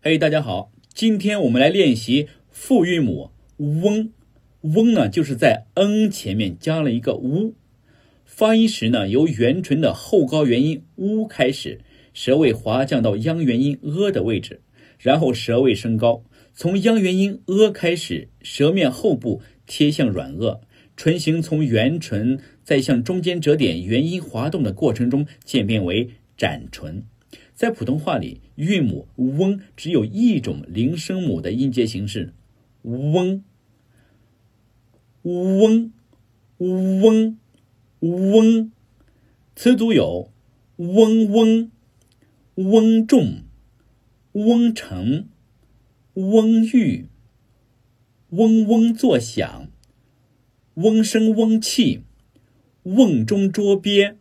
嘿，大家好，今天我们来练习复韵母翁。翁呢，就是在 n 前面加了一个 u，发音时呢，由元唇的后高元音 u 开始，舌位滑降到央元音 a 的位置，然后舌位升高，从央元音 a 开始，舌面后部贴向软腭，唇形从圆唇在向中间折点元音滑动的过程中渐变为展唇。在普通话里，韵母翁只有一种零声母的音节形式，翁。翁，翁，翁，词组有嗡嗡、翁重、翁成、翁玉、嗡嗡作响、嗡声嗡气、瓮中捉鳖。